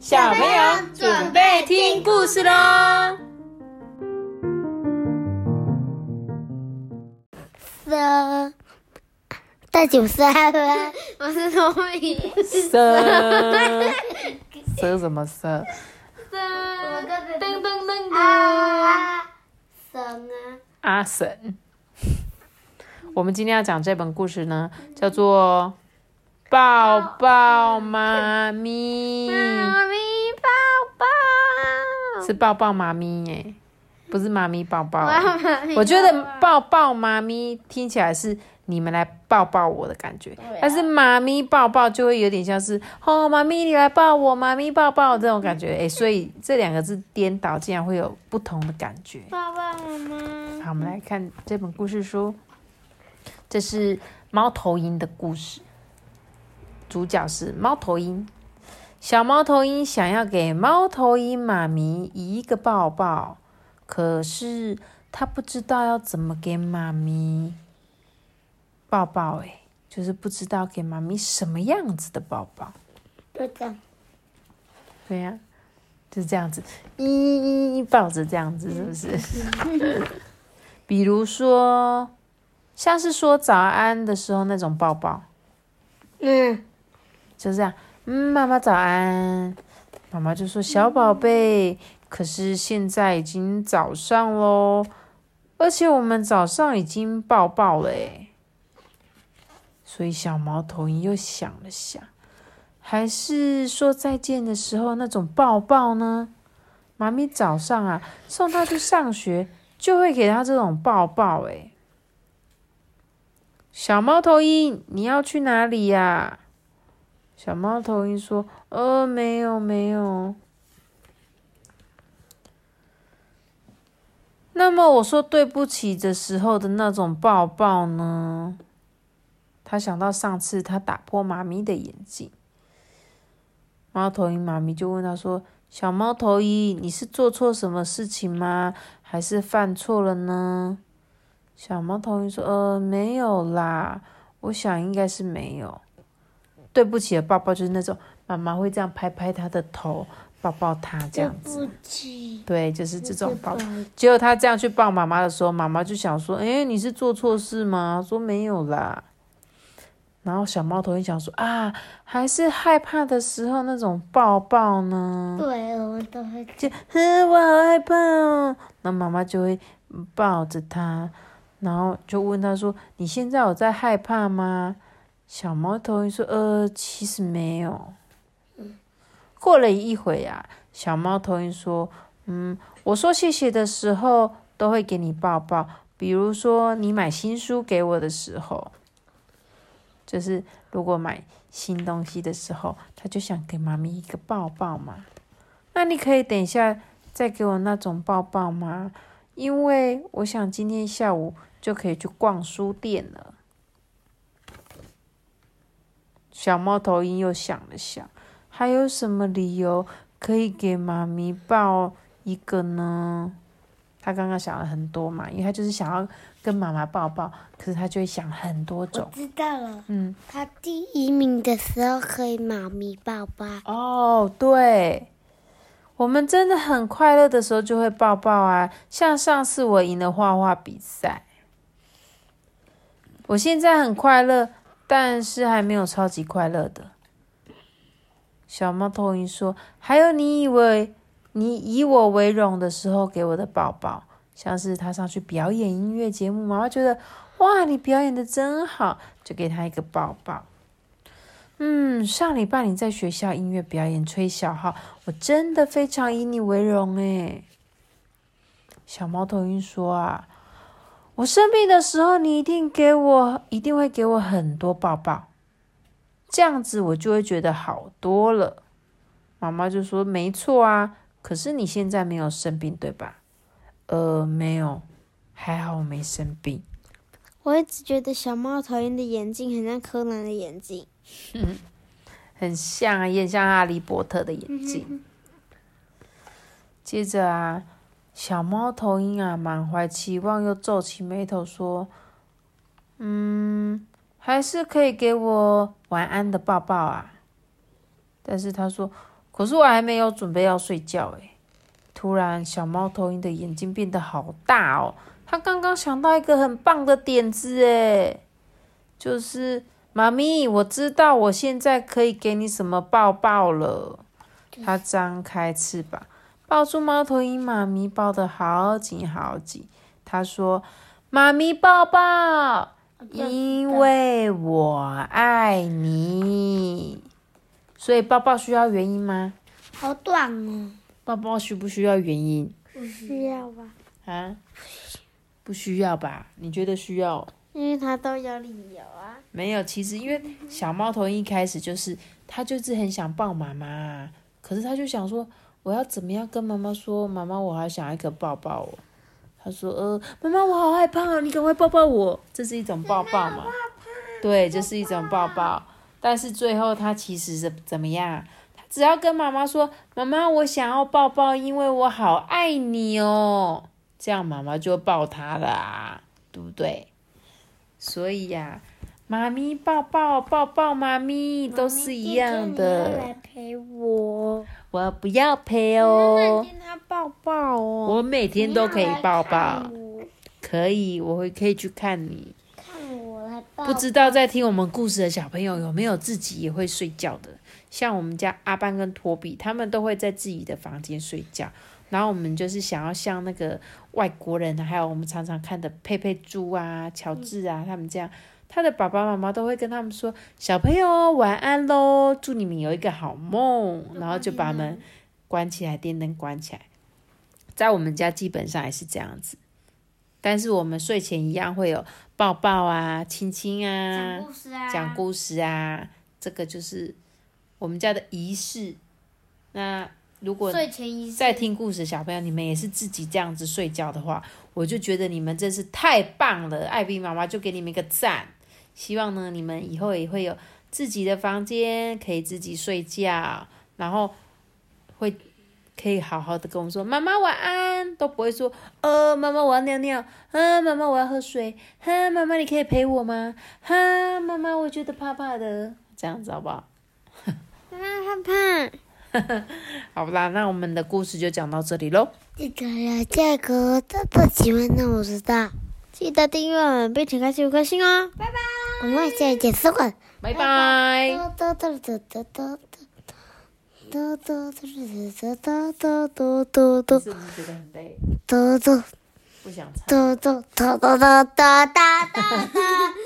小朋友准备听故事喽。蛇，大九三了，我是聪明。蛇，蛇什么蛇？噔噔噔噔。啊，神啊，阿神。我们今天要讲这本故事呢，叫做《抱抱妈咪》，妈咪抱抱。是抱抱妈咪耶，不是妈咪抱抱。我觉得抱抱妈咪听起来是你们来抱抱我的感觉，但是妈咪抱抱就会有点像是哦，妈咪你来抱我，妈咪抱抱这种感觉，哎，所以这两个字颠倒，竟然会有不同的感觉。抱抱妈妈。好，我们来看这本故事书，这是猫头鹰的故事，主角是猫头鹰。小猫头鹰想要给猫头鹰妈咪一个抱抱，可是它不知道要怎么给妈咪抱抱，哎，就是不知道给妈咪什么样子的抱抱。就这样，对呀、就是这样子，一抱着这样子，是不是？比如说，像是说早安的时候那种抱抱，嗯，就这样，嗯，妈妈早安。妈妈就说：“小宝贝，可是现在已经早上喽，而且我们早上已经抱抱了诶。”所以小猫头鹰又想了想，还是说再见的时候那种抱抱呢？妈咪早上啊送他去上学，就会给他这种抱抱诶。小猫头鹰，你要去哪里呀、小猫头鹰说：“呃，没有，没有。”那么我说对不起的时候的那种抱抱呢？他想到上次他打破妈咪的眼镜，猫头鹰妈咪就问他说：“小猫头鹰，你是做错什么事情吗？还是犯错了呢？”小猫头鹰说：“呃，没有啦，我想应该是没有。”对不起的抱抱就是那种妈妈会这样拍拍他的头，抱抱他这对样子。对，就是这种抱结果他这样去抱妈妈的时候，妈妈就想说：“哎，你是做错事吗？”说没有啦。然后小猫头鹰想说：“啊，还是害怕的时候那种抱抱呢。”对，我们都会就哼，我好害怕哦。那妈妈就会抱着他，然后就问他说：“你现在有在害怕吗？”小猫头鹰说：“呃，其实没有。”过了一会啊，小猫头鹰说：“嗯，我说谢谢的时候都会给你抱抱，比如说你买新书给我的时候，就是如果买新东西的时候，他就想给妈咪一个抱抱嘛。那你可以等一下再给我那种抱抱吗？因为我想今天下午就可以去逛书店了。小猫头鹰又想了想，还有什么理由可以给妈咪抱一个呢？他刚刚想了很多嘛，因为他就是想要跟妈妈抱抱，可是他就会想很多我种。知道了。嗯，他第一名的时候可以妈咪抱抱，哦，对，我们真的很快乐的时候就会抱抱啊，像上次我赢了画画比赛，我现在很快乐，但是还没有超级快乐的。小猫头鹰说：“还有你以为你以我为荣的时候给我的抱抱，像是他上去表演音乐节目，妈妈觉得哇，你表演的真好，就给他一个抱抱。”嗯，上礼拜你在学校音乐表演吹小号，我真的非常以你为荣诶。小猫头鹰说啊，我生病的时候，你一定给我，一定会给我很多抱抱，这样子我就会觉得好多了。妈妈就说没错啊，可是你现在没有生病对吧？呃，没有，还好我没生病。我一直觉得小猫头鹰的眼镜很像柯南的眼镜。很像啊，也很像哈利波特的眼镜。接着啊，小猫头鹰啊，满怀期望又皱起眉头说：“嗯，还是可以给我晚安的抱抱啊。”但是他说：“可是我还没有准备要睡觉诶。突然，小猫头鹰的眼睛变得好大哦。他刚刚想到一个很棒的点子诶，就是妈咪，我知道我现在可以给你什么抱抱了。他张开翅膀，抱住猫头鹰妈咪，抱得好紧好紧。他说：“妈咪抱抱，因为我爱你。”所以抱抱需要原因吗？好短哦。抱抱需不需要原因？不需要吧？啊？不需要吧？你觉得需要？因为他都有理由啊。没有，其实因为小猫头鹰一开始就是他就是很想抱妈妈，可是他就想说我要怎么样跟妈妈说，妈妈我还想要一个抱抱哦。他说呃，妈妈我好害怕啊，你赶快抱抱我，这是一种抱抱嘛？对，这是一种抱抱。但是最后他其实是怎么样？只要跟妈妈说：“妈妈，我想要抱抱，因为我好爱你哦。”这样妈妈就抱他了，对不对？所以呀，妈咪抱抱抱抱妈咪都是一样的。我，不要陪哦。跟他抱抱哦。我每天都可以抱抱，可以，我会可以去看你。看我来抱。不知道在听我们故事的小朋友有没有自己也会睡觉的？像我们家阿班跟托比，他们都会在自己的房间睡觉。然后我们就是想要像那个外国人，还有我们常常看的佩佩猪啊、乔治啊，他们这样，他的爸爸妈妈都会跟他们说：“小朋友晚安喽，祝你们有一个好梦。”然后就把门关起来，电灯关起来。在我们家基本上也是这样子，但是我们睡前一样会有抱抱啊、亲亲啊、讲故事啊，讲故事啊，这个就是。我们家的仪式，那如果睡前仪式在听故事，小朋友你们也是自己这样子睡觉的话，我就觉得你们真是太棒了，艾比妈妈就给你们一个赞。希望呢，你们以后也会有自己的房间，可以自己睡觉，然后会可以好好的跟我们说“妈妈晚安”，都不会说“呃，妈妈我要尿尿”，“啊，妈妈我要喝水”，“哈，妈妈你可以陪我吗？”“哈，妈妈我觉得怕怕的”，这样子好不好？妈妈怕怕。好啦，那我们的故事就讲到这里喽。这个了，这个这这喜欢那我知道，记得订阅我们，并且开启五颗星哦。拜拜。我们下期见收看。拜拜。嘟嘟嘟嘟嘟嘟嘟嘟嘟嘟嘟嘟嘟嘟嘟。是不是觉得很累？嘟嘟。不想唱。嘟嘟嘟嘟嘟嘟嘟嘟。